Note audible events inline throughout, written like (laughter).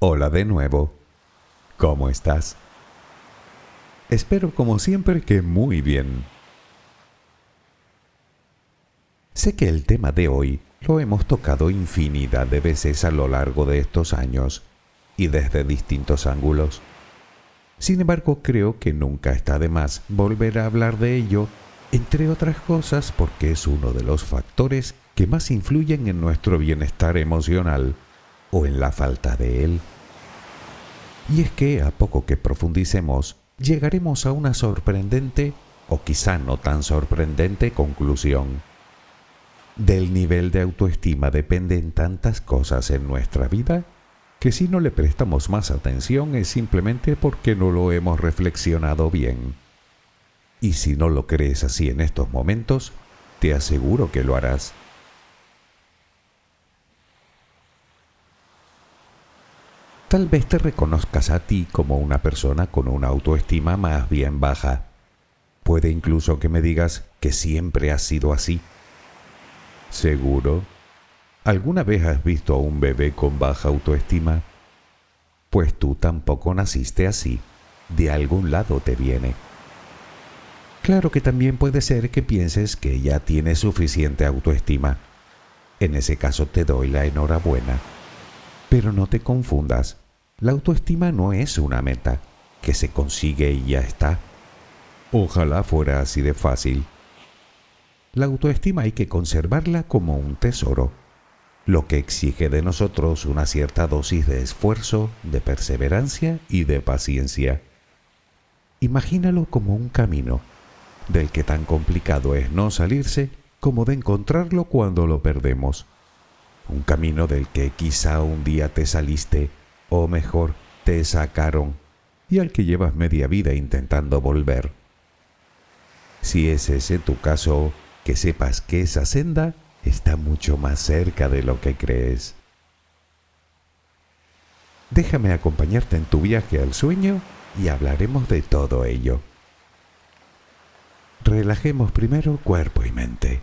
Hola de nuevo. ¿Cómo estás? Espero como siempre que muy bien. Sé que el tema de hoy lo hemos tocado infinidad de veces a lo largo de estos años y desde distintos ángulos. Sin embargo, creo que nunca está de más volver a hablar de ello, entre otras cosas porque es uno de los factores que más influyen en nuestro bienestar emocional o en la falta de él. Y es que a poco que profundicemos, llegaremos a una sorprendente, o quizá no tan sorprendente, conclusión. Del nivel de autoestima dependen tantas cosas en nuestra vida que si no le prestamos más atención es simplemente porque no lo hemos reflexionado bien. Y si no lo crees así en estos momentos, te aseguro que lo harás. Tal vez te reconozcas a ti como una persona con una autoestima más bien baja. Puede incluso que me digas que siempre has sido así. ¿Seguro? ¿Alguna vez has visto a un bebé con baja autoestima? Pues tú tampoco naciste así. De algún lado te viene. Claro que también puede ser que pienses que ya tienes suficiente autoestima. En ese caso te doy la enhorabuena. Pero no te confundas, la autoestima no es una meta que se consigue y ya está. Ojalá fuera así de fácil. La autoestima hay que conservarla como un tesoro, lo que exige de nosotros una cierta dosis de esfuerzo, de perseverancia y de paciencia. Imagínalo como un camino, del que tan complicado es no salirse como de encontrarlo cuando lo perdemos un camino del que quizá un día te saliste, o mejor, te sacaron, y al que llevas media vida intentando volver. Si es ese tu caso, que sepas que esa senda está mucho más cerca de lo que crees. Déjame acompañarte en tu viaje al sueño y hablaremos de todo ello. Relajemos primero cuerpo y mente.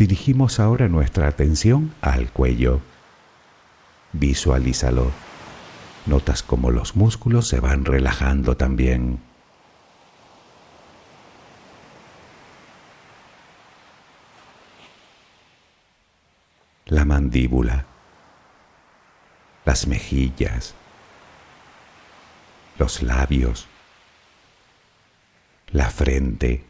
Dirigimos ahora nuestra atención al cuello. Visualízalo. Notas cómo los músculos se van relajando también. La mandíbula, las mejillas, los labios, la frente,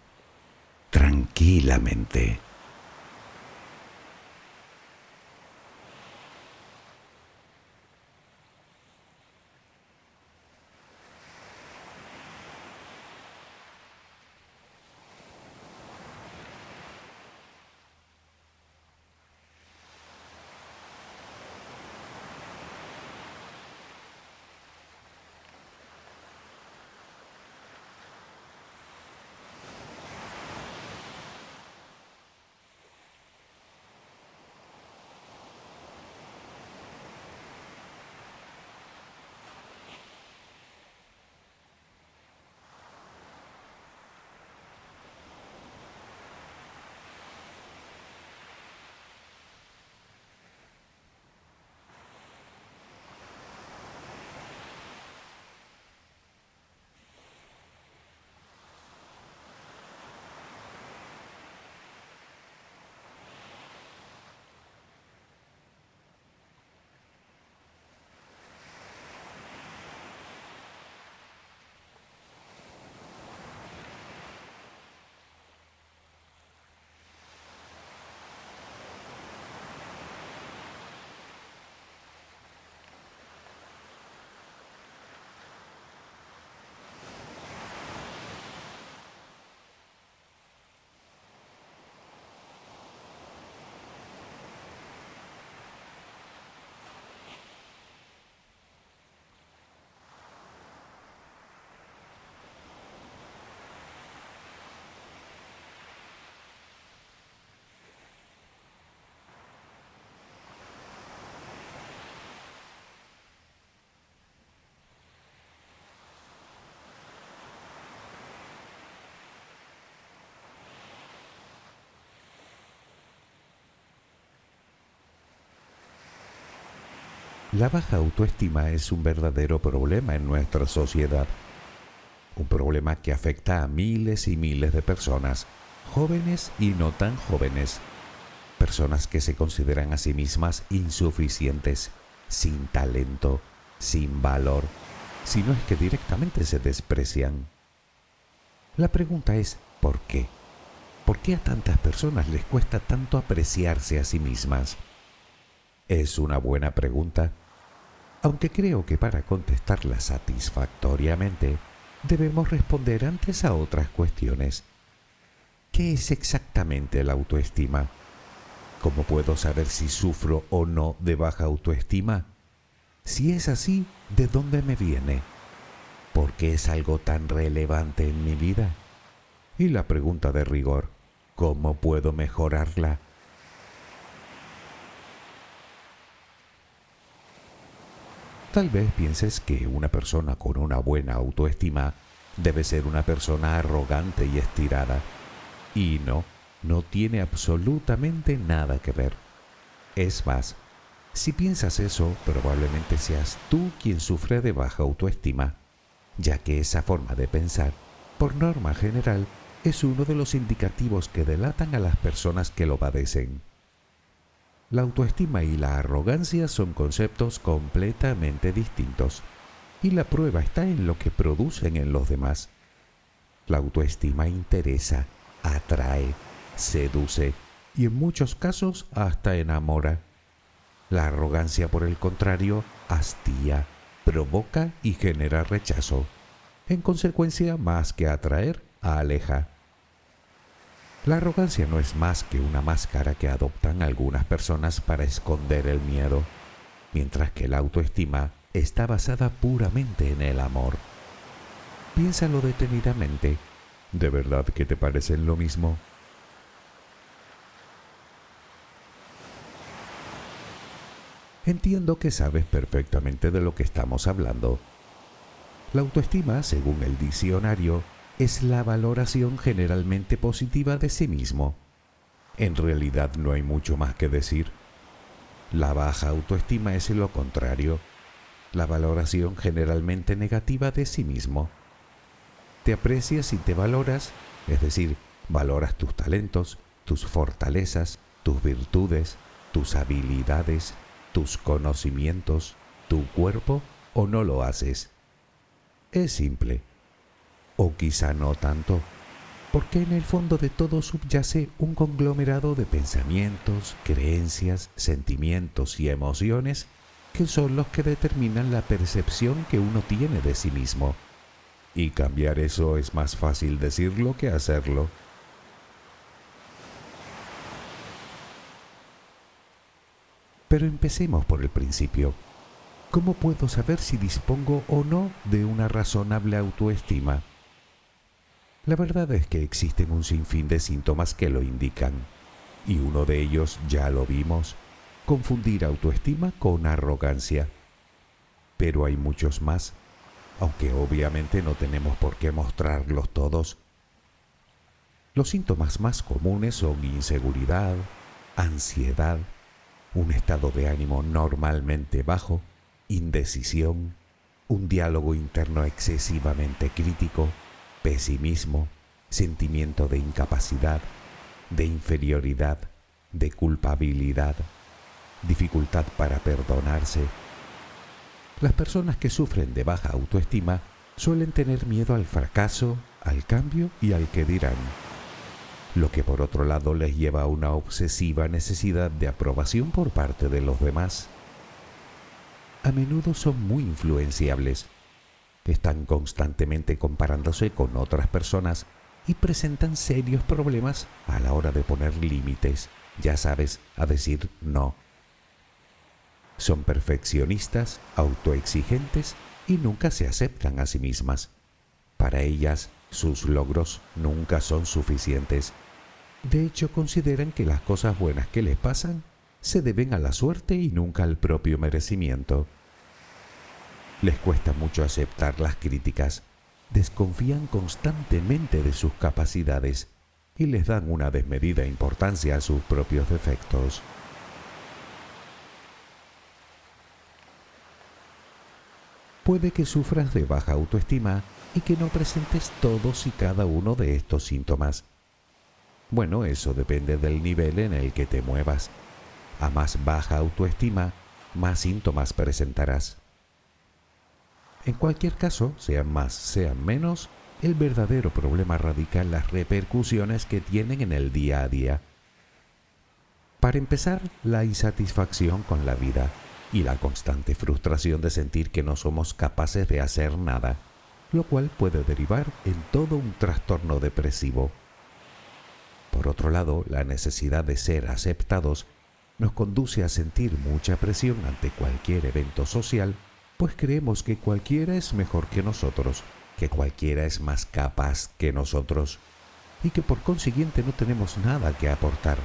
tranquilamente. La baja autoestima es un verdadero problema en nuestra sociedad. Un problema que afecta a miles y miles de personas, jóvenes y no tan jóvenes. Personas que se consideran a sí mismas insuficientes, sin talento, sin valor, si no es que directamente se desprecian. La pregunta es, ¿por qué? ¿Por qué a tantas personas les cuesta tanto apreciarse a sí mismas? Es una buena pregunta aunque creo que para contestarla satisfactoriamente debemos responder antes a otras cuestiones. ¿Qué es exactamente la autoestima? ¿Cómo puedo saber si sufro o no de baja autoestima? Si es así, ¿de dónde me viene? ¿Por qué es algo tan relevante en mi vida? Y la pregunta de rigor, ¿cómo puedo mejorarla? Tal vez pienses que una persona con una buena autoestima debe ser una persona arrogante y estirada. Y no, no tiene absolutamente nada que ver. Es más, si piensas eso, probablemente seas tú quien sufre de baja autoestima, ya que esa forma de pensar, por norma general, es uno de los indicativos que delatan a las personas que lo padecen. La autoestima y la arrogancia son conceptos completamente distintos y la prueba está en lo que producen en los demás. La autoestima interesa, atrae, seduce y en muchos casos hasta enamora. La arrogancia, por el contrario, hastía, provoca y genera rechazo. En consecuencia, más que atraer, aleja. La arrogancia no es más que una máscara que adoptan algunas personas para esconder el miedo, mientras que la autoestima está basada puramente en el amor. Piénsalo detenidamente. ¿De verdad que te parecen lo mismo? Entiendo que sabes perfectamente de lo que estamos hablando. La autoestima, según el diccionario, es la valoración generalmente positiva de sí mismo. En realidad no hay mucho más que decir. La baja autoestima es lo contrario, la valoración generalmente negativa de sí mismo. Te aprecias y te valoras, es decir, valoras tus talentos, tus fortalezas, tus virtudes, tus habilidades, tus conocimientos, tu cuerpo o no lo haces. Es simple. O quizá no tanto, porque en el fondo de todo subyace un conglomerado de pensamientos, creencias, sentimientos y emociones que son los que determinan la percepción que uno tiene de sí mismo. Y cambiar eso es más fácil decirlo que hacerlo. Pero empecemos por el principio. ¿Cómo puedo saber si dispongo o no de una razonable autoestima? La verdad es que existen un sinfín de síntomas que lo indican, y uno de ellos ya lo vimos, confundir autoestima con arrogancia. Pero hay muchos más, aunque obviamente no tenemos por qué mostrarlos todos. Los síntomas más comunes son inseguridad, ansiedad, un estado de ánimo normalmente bajo, indecisión, un diálogo interno excesivamente crítico, pesimismo, sentimiento de incapacidad, de inferioridad, de culpabilidad, dificultad para perdonarse. Las personas que sufren de baja autoestima suelen tener miedo al fracaso, al cambio y al que dirán lo que por otro lado les lleva a una obsesiva necesidad de aprobación por parte de los demás. A menudo son muy influenciables. Están constantemente comparándose con otras personas y presentan serios problemas a la hora de poner límites, ya sabes, a decir no. Son perfeccionistas, autoexigentes y nunca se aceptan a sí mismas. Para ellas, sus logros nunca son suficientes. De hecho, consideran que las cosas buenas que les pasan se deben a la suerte y nunca al propio merecimiento. Les cuesta mucho aceptar las críticas, desconfían constantemente de sus capacidades y les dan una desmedida importancia a sus propios defectos. Puede que sufras de baja autoestima y que no presentes todos y cada uno de estos síntomas. Bueno, eso depende del nivel en el que te muevas. A más baja autoestima, más síntomas presentarás. En cualquier caso, sean más, sean menos, el verdadero problema radica en las repercusiones que tienen en el día a día. Para empezar, la insatisfacción con la vida y la constante frustración de sentir que no somos capaces de hacer nada lo cual puede derivar en todo un trastorno depresivo. Por otro lado, la necesidad de ser aceptados nos conduce a sentir mucha presión ante cualquier evento social, pues creemos que cualquiera es mejor que nosotros, que cualquiera es más capaz que nosotros, y que por consiguiente no tenemos nada que aportar.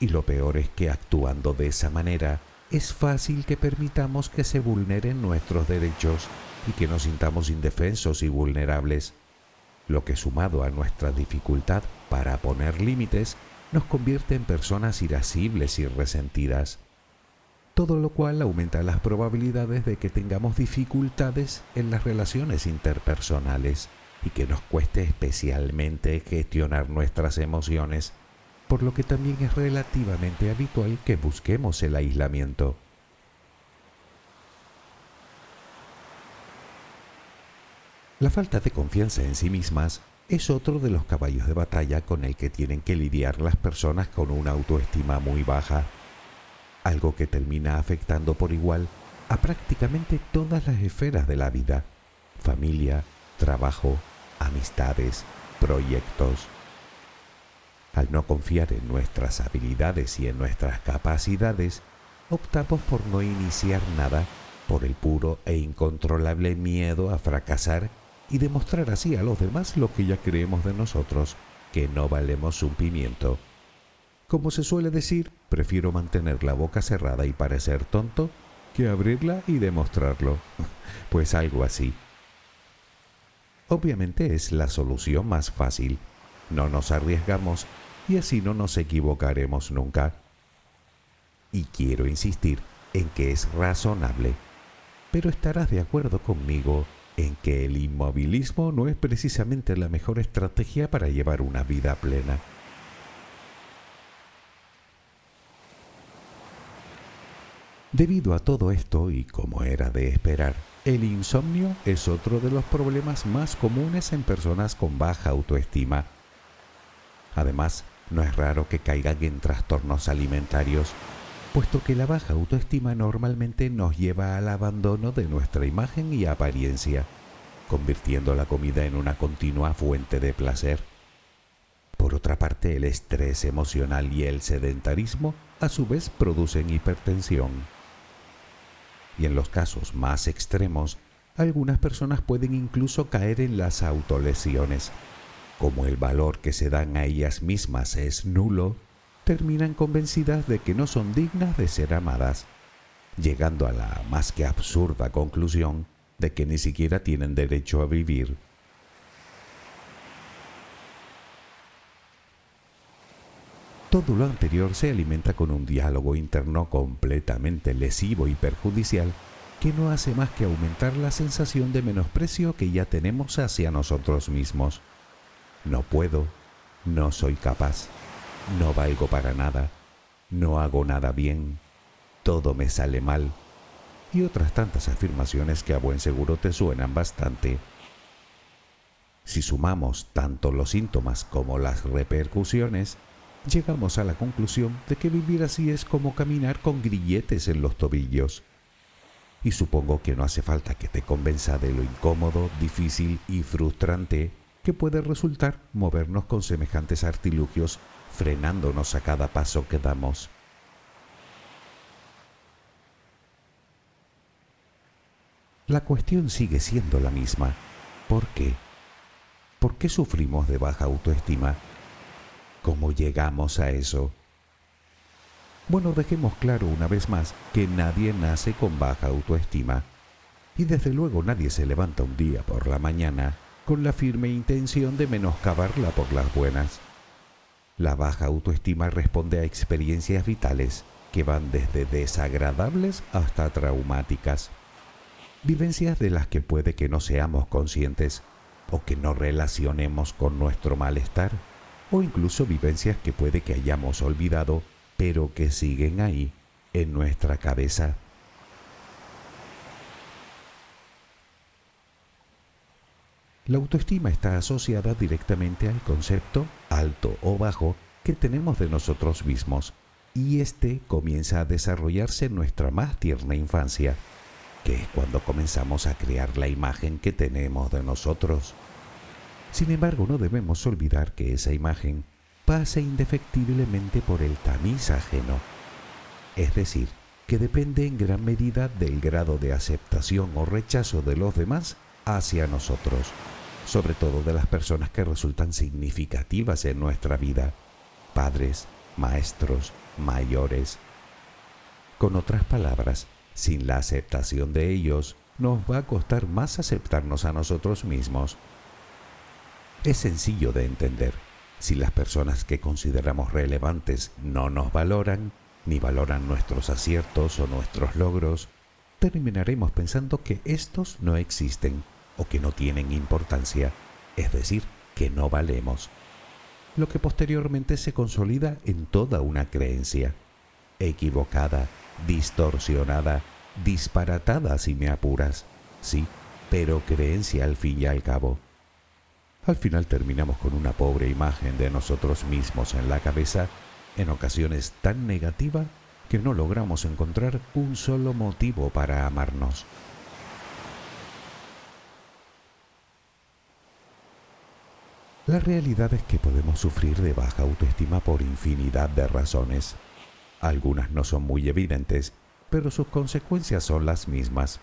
Y lo peor es que actuando de esa manera, es fácil que permitamos que se vulneren nuestros derechos y que nos sintamos indefensos y vulnerables, lo que sumado a nuestra dificultad para poner límites nos convierte en personas irascibles y resentidas, todo lo cual aumenta las probabilidades de que tengamos dificultades en las relaciones interpersonales y que nos cueste especialmente gestionar nuestras emociones, por lo que también es relativamente habitual que busquemos el aislamiento. La falta de confianza en sí mismas es otro de los caballos de batalla con el que tienen que lidiar las personas con una autoestima muy baja, algo que termina afectando por igual a prácticamente todas las esferas de la vida, familia, trabajo, amistades, proyectos. Al no confiar en nuestras habilidades y en nuestras capacidades, optamos por no iniciar nada por el puro e incontrolable miedo a fracasar y demostrar así a los demás lo que ya creemos de nosotros, que no valemos un pimiento. Como se suele decir, prefiero mantener la boca cerrada y parecer tonto que abrirla y demostrarlo. (laughs) Pues algo así. Obviamente es la solución más fácil. No nos arriesgamos y así no nos equivocaremos nunca. Y quiero insistir en que es razonable, pero estarás de acuerdo conmigo en que el inmovilismo no es precisamente la mejor estrategia para llevar una vida plena. Debido a todo esto, y como era de esperar, el insomnio es otro de los problemas más comunes en personas con baja autoestima. Además, no es raro que caigan en trastornos alimentarios, puesto que la baja autoestima normalmente nos lleva al abandono de nuestra imagen y apariencia, convirtiendo la comida en una continua fuente de placer. Por otra parte, el estrés emocional y el sedentarismo a su vez producen hipertensión y en los casos más extremos, algunas personas pueden incluso caer en las autolesiones. Como el valor que se dan a ellas mismas es nulo, terminan convencidas de que no son dignas de ser amadas, llegando a la más que absurda conclusión de que ni siquiera tienen derecho a vivir. Todo lo anterior se alimenta con un diálogo interno completamente lesivo y perjudicial que no hace más que aumentar la sensación de menosprecio que ya tenemos hacia nosotros mismos. No puedo, no soy capaz, no valgo para nada, no hago nada bien, todo me sale mal, y otras tantas afirmaciones que a buen seguro te suenan bastante. Si sumamos tanto los síntomas como las repercusiones, llegamos a la conclusión de que vivir así es como caminar con grilletes en los tobillos. Y supongo que no hace falta que te convenza de lo incómodo, difícil y frustrante que puede resultar movernos con semejantes artilugios frenándonos a cada paso que damos. La cuestión sigue siendo la misma. ¿Por qué? ¿Por qué sufrimos de baja autoestima? ¿Cómo llegamos a eso? Bueno, dejemos claro una vez más que nadie nace con baja autoestima. Y desde luego nadie se levanta un día por la mañana con la firme intención de menoscabarla por las buenas. La baja autoestima responde a experiencias vitales que van desde desagradables hasta traumáticas. Vivencias de las que puede que no seamos conscientes o que no relacionemos con nuestro malestar o incluso vivencias que puede que hayamos olvidado, pero que siguen ahí, en nuestra cabeza. La autoestima está asociada directamente al concepto, alto o bajo, que tenemos de nosotros mismos, y este comienza a desarrollarse en nuestra más tierna infancia, que es cuando comenzamos a crear la imagen que tenemos de nosotros. Sin embargo, no debemos olvidar que esa imagen pasa indefectiblemente por el tamiz ajeno, es decir, que depende en gran medida del grado de aceptación o rechazo de los demás hacia nosotros, sobre todo de las personas que resultan significativas en nuestra vida, padres, maestros, mayores. Con otras palabras, sin la aceptación de ellos, nos va a costar más aceptarnos a nosotros mismos es sencillo de entender. Si las personas que consideramos relevantes no nos valoran, ni valoran nuestros aciertos o nuestros logros, terminaremos pensando que estos no existen o que no tienen importancia, es decir, que no valemos, lo que posteriormente se consolida en toda una creencia, equivocada, distorsionada, disparatada si me apuras, sí, pero creencia al fin y al cabo. Al final terminamos con una pobre imagen de nosotros mismos en la cabeza, en ocasiones tan negativa que no logramos encontrar un solo motivo para amarnos. La realidad es que podemos sufrir de baja autoestima por infinidad de razones. Algunas no son muy evidentes, pero sus consecuencias son las mismas.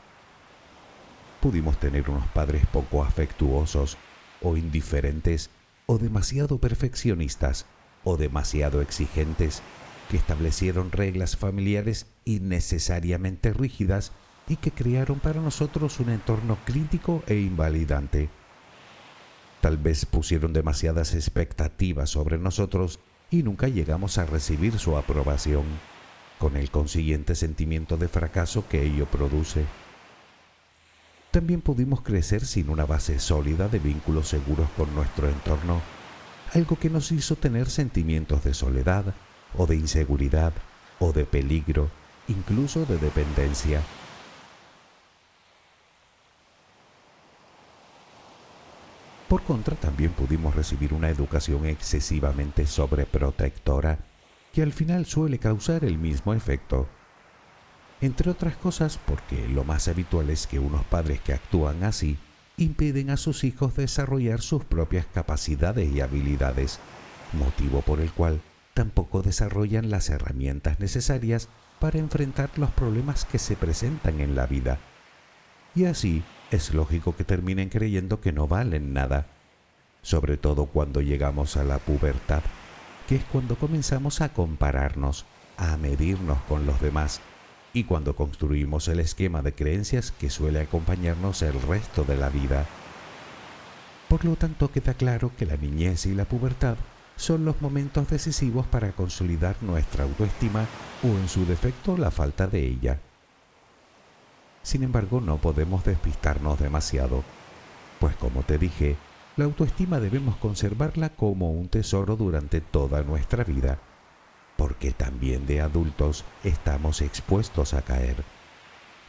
Pudimos tener unos padres poco afectuosos o indiferentes o demasiado perfeccionistas o demasiado exigentes que establecieron reglas familiares innecesariamente rígidas y que crearon para nosotros un entorno crítico e invalidante. Tal vez pusieron demasiadas expectativas sobre nosotros y nunca llegamos a recibir su aprobación, con el consiguiente sentimiento de fracaso que ello produce. También pudimos crecer sin una base sólida de vínculos seguros con nuestro entorno, algo que nos hizo tener sentimientos de soledad, o de inseguridad, o de peligro, incluso de dependencia. Por contra, también pudimos recibir una educación excesivamente sobreprotectora que al final suele causar el mismo efecto. Entre otras cosas porque lo más habitual es que unos padres que actúan así impiden a sus hijos desarrollar sus propias capacidades y habilidades, motivo por el cual tampoco desarrollan las herramientas necesarias para enfrentar los problemas que se presentan en la vida. Y así es lógico que terminen creyendo que no valen nada, sobre todo cuando llegamos a la pubertad, que es cuando comenzamos a compararnos, a medirnos con los demás, y cuando construimos el esquema de creencias que suele acompañarnos el resto de la vida. Por lo tanto, queda claro que la niñez y la pubertad son los momentos decisivos para consolidar nuestra autoestima o en su defecto la falta de ella. Sin embargo, no podemos despistarnos demasiado, pues como te dije, la autoestima debemos conservarla como un tesoro durante toda nuestra vida, porque también de adultos estamos expuestos a caer.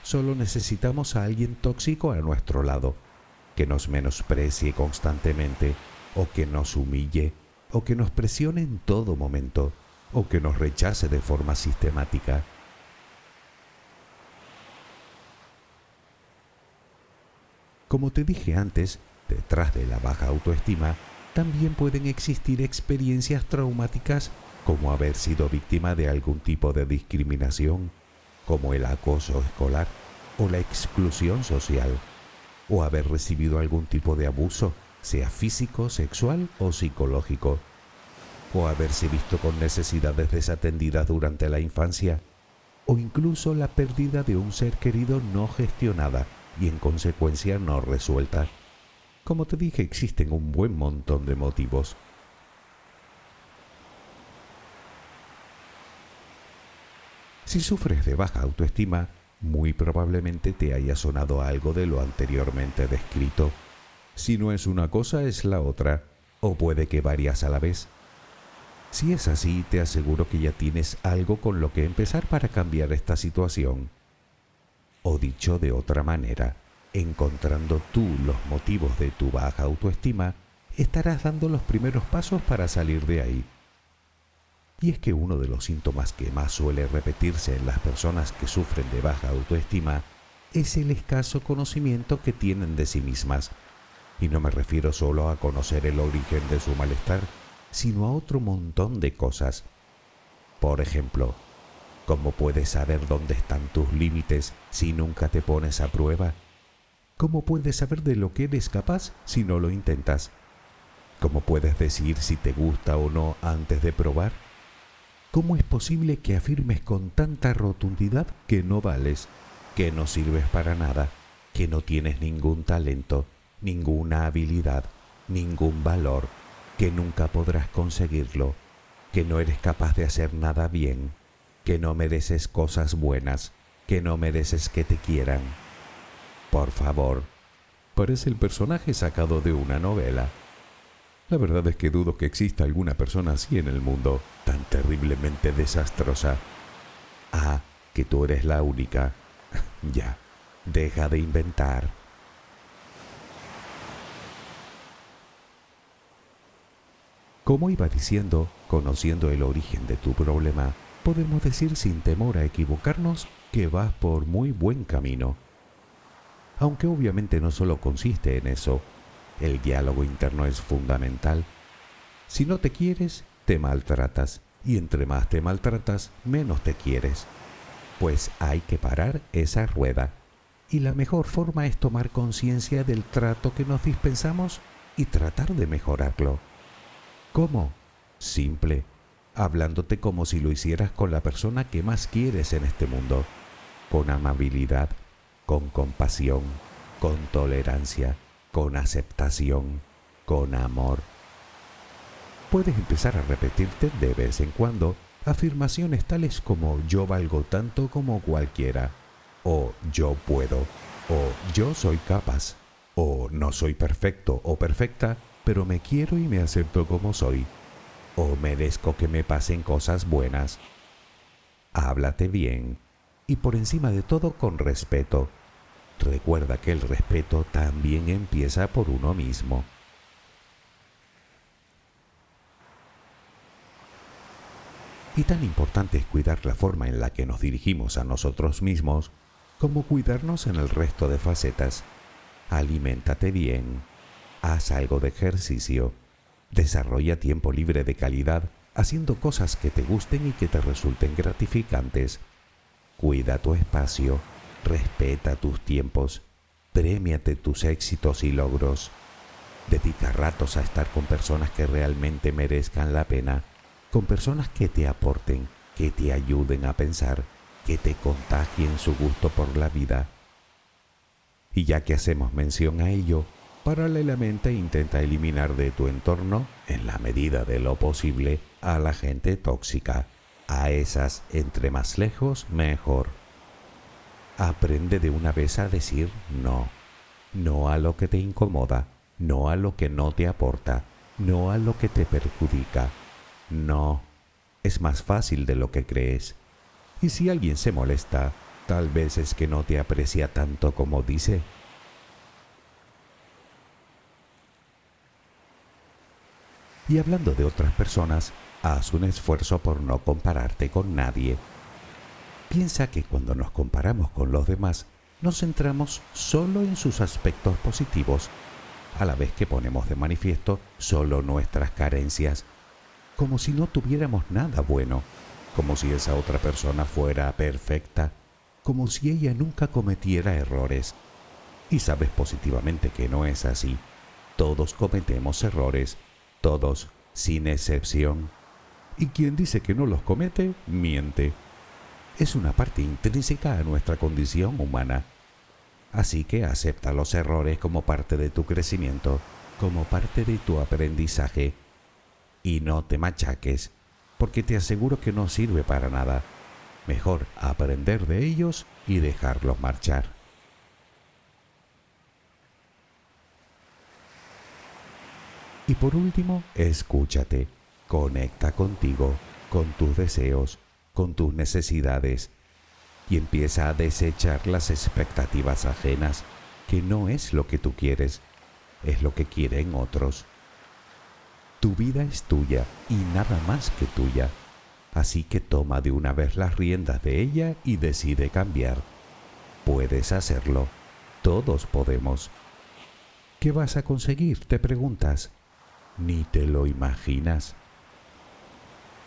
Solo necesitamos a alguien tóxico a nuestro lado, que nos menosprecie constantemente, o que nos humille, o que nos presione en todo momento, o que nos rechace de forma sistemática. Como te dije antes, detrás de la baja autoestima también pueden existir experiencias traumáticas como haber sido víctima de algún tipo de discriminación, como el acoso escolar o la exclusión social, o haber recibido algún tipo de abuso, sea físico, sexual o psicológico, o haberse visto con necesidades desatendidas durante la infancia, o incluso la pérdida de un ser querido no gestionada y en consecuencia no resuelta. Como te dije, existen un buen montón de motivos. Si sufres de baja autoestima, muy probablemente te haya sonado algo de lo anteriormente descrito. Si no es una cosa, es la otra, o puede que varias a la vez. Si es así, te aseguro que ya tienes algo con lo que empezar para cambiar esta situación. O dicho de otra manera, encontrando tú los motivos de tu baja autoestima, estarás dando los primeros pasos para salir de ahí. Y es que uno de los síntomas que más suele repetirse en las personas que sufren de baja autoestima es el escaso conocimiento que tienen de sí mismas. Y no me refiero solo a conocer el origen de su malestar, sino a otro montón de cosas. Por ejemplo, ¿Cómo puedes saber dónde están tus límites si nunca te pones a prueba? ¿Cómo puedes saber de lo que eres capaz si no lo intentas? ¿Cómo puedes decir si te gusta o no antes de probar? ¿Cómo es posible que afirmes con tanta rotundidad que no vales, que no sirves para nada, que no tienes ningún talento, ninguna habilidad, ningún valor, que nunca podrás conseguirlo, que no eres capaz de hacer nada bien? que no mereces cosas buenas, que no mereces que te quieran. Por favor, parece el personaje sacado de una novela. La verdad es que dudo que exista alguna persona así en el mundo, tan terriblemente desastrosa. Ah, que tú eres la única. (laughs) ya, deja de inventar. Como iba diciendo, conociendo el origen de tu problema, podemos decir sin temor a equivocarnos que vas por muy buen camino. Aunque obviamente no solo consiste en eso, el diálogo interno es fundamental. Si no te quieres, te maltratas, y entre más te maltratas, menos te quieres. Pues hay que parar esa rueda. Y la mejor forma es tomar conciencia del trato que nos dispensamos y tratar de mejorarlo. ¿Cómo? simple, hablándote como si lo hicieras con la persona que más quieres en este mundo, con amabilidad, con compasión, con tolerancia, con aceptación, con amor. Puedes empezar a repetirte de vez en cuando afirmaciones tales como yo valgo tanto como cualquiera, o yo puedo, o yo soy capaz, o no soy perfecto o perfecta, pero me quiero y me acepto como soy, o merezco que me pasen cosas buenas. Háblate bien y por encima de todo con respeto. Recuerda que el respeto también empieza por uno mismo. Y tan importante es cuidar la forma en la que nos dirigimos a nosotros mismos como cuidarnos en el resto de facetas. Aliméntate bien, haz algo de ejercicio, desarrolla tiempo libre de calidad haciendo cosas que te gusten y que te resulten gratificantes. Cuida tu espacio, respeta tus tiempos, premiate tus éxitos y logros. Dedica ratos a estar con personas que realmente merezcan la pena con personas que te aporten, que te ayuden a pensar, que te contagien su gusto por la vida. Y ya que hacemos mención a ello, paralelamente intenta eliminar de tu entorno, en la medida de lo posible, a la gente tóxica. A esas, entre más lejos, mejor. Aprende de una vez a decir no. No a lo que te incomoda, no a lo que no te aporta, no a lo que te perjudica no, es más fácil de lo que crees. Y si alguien se molesta, tal vez es que no te aprecia tanto como dice. Y hablando de otras personas, haz un esfuerzo por no compararte con nadie. Piensa que cuando nos comparamos con los demás, nos centramos solo en sus aspectos positivos, a la vez que ponemos de manifiesto solo nuestras carencias como si no tuviéramos nada bueno, como si esa otra persona fuera perfecta, como si ella nunca cometiera errores. Y sabes positivamente que no es así. Todos cometemos errores, todos, sin excepción. Y quien dice que no los comete, miente. Es una parte intrínseca a nuestra condición humana. Así que acepta los errores como parte de tu crecimiento, como parte de tu aprendizaje y no te machaques, porque te aseguro que no sirve para nada. Mejor aprender de ellos y dejarlos marchar. Y por último, escúchate, conecta contigo, con tus deseos, con tus necesidades y empieza a desechar las expectativas ajenas, que no es lo que tú quieres, es lo que quieren otros. Tu vida es tuya y nada más que tuya. Así que toma de una vez las riendas de ella y decide cambiar. Puedes hacerlo. Todos podemos. ¿Qué vas a conseguir? Te preguntas. Ni te lo imaginas.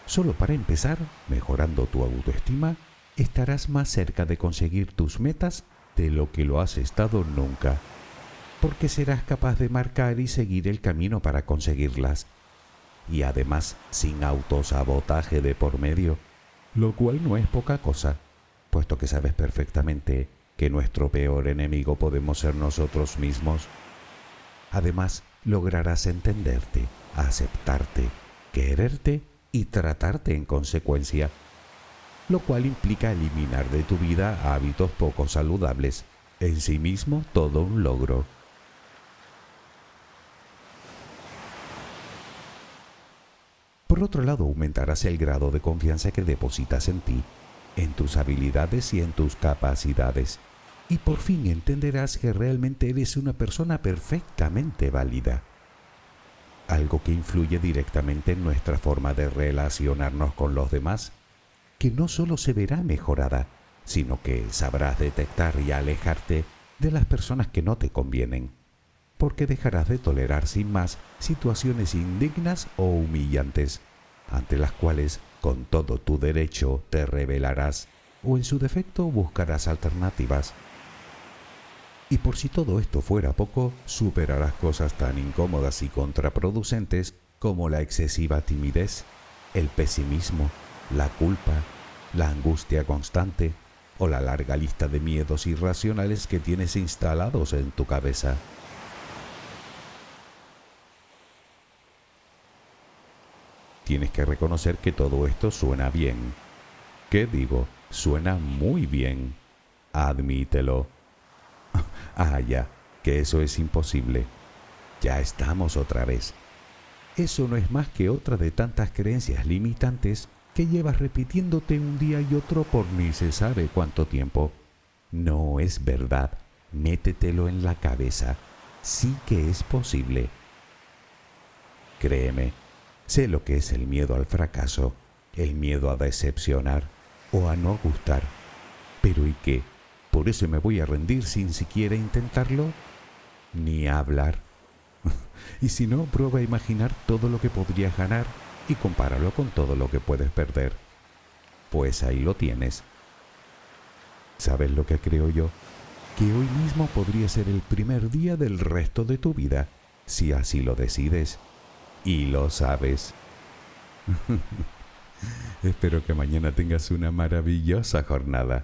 Solo para empezar, mejorando tu autoestima, estarás más cerca de conseguir tus metas de lo que lo has estado nunca, porque serás capaz de marcar y seguir el camino para conseguirlas. Y además sin autosabotaje de por medio, lo cual no es poca cosa, puesto que sabes perfectamente que nuestro peor enemigo podemos ser nosotros mismos. Además, lograrás entenderte, aceptarte, quererte y tratarte en consecuencia, lo cual implica eliminar de tu vida hábitos poco saludables, en sí mismo todo un logro. Por otro lado, aumentarás el grado de confianza que depositas en ti, en tus habilidades y en tus capacidades. Y por fin entenderás que realmente eres una persona perfectamente válida. Algo que influye directamente en nuestra forma de relacionarnos con los demás, que no solo se verá mejorada, sino que sabrás detectar y alejarte de las personas que no te convienen, porque dejarás de tolerar sin más situaciones indignas o humillantes ante las cuales con todo tu derecho te rebelarás o en su defecto buscarás alternativas. Y por si todo esto fuera poco, superarás cosas tan incómodas y contraproducentes como la excesiva timidez, el pesimismo, la culpa, la angustia constante o la larga lista de miedos irracionales que tienes instalados en tu cabeza. Tienes que reconocer que todo esto suena bien. ¿Qué digo? Suena muy bien. Admítelo. Ah, ya, que eso es imposible. Ya estamos otra vez. Eso no es más que otra de tantas creencias limitantes que llevas repitiéndote un día y otro por ni se sabe cuánto tiempo. No es verdad. Métetelo en la cabeza. Sí que es posible. Créeme, sé lo que es el miedo al fracaso, el miedo a decepcionar o a no gustar. Pero ¿y qué? ¿Por eso me voy a rendir sin siquiera intentarlo? Ni hablar. (laughs) y si no, prueba a imaginar todo lo que podrías ganar y compáralo con todo lo que puedes perder. Pues ahí lo tienes. ¿Sabes lo que creo yo? Que hoy mismo podría ser el primer día del resto de tu vida, si así lo decides. Y lo sabes. (laughs) Espero que mañana tengas una maravillosa jornada.